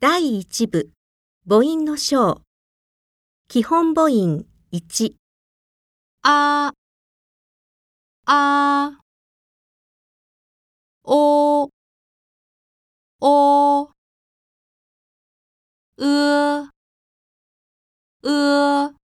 第一部。母音の章。基本母音1あ、あ、お、お、う、う。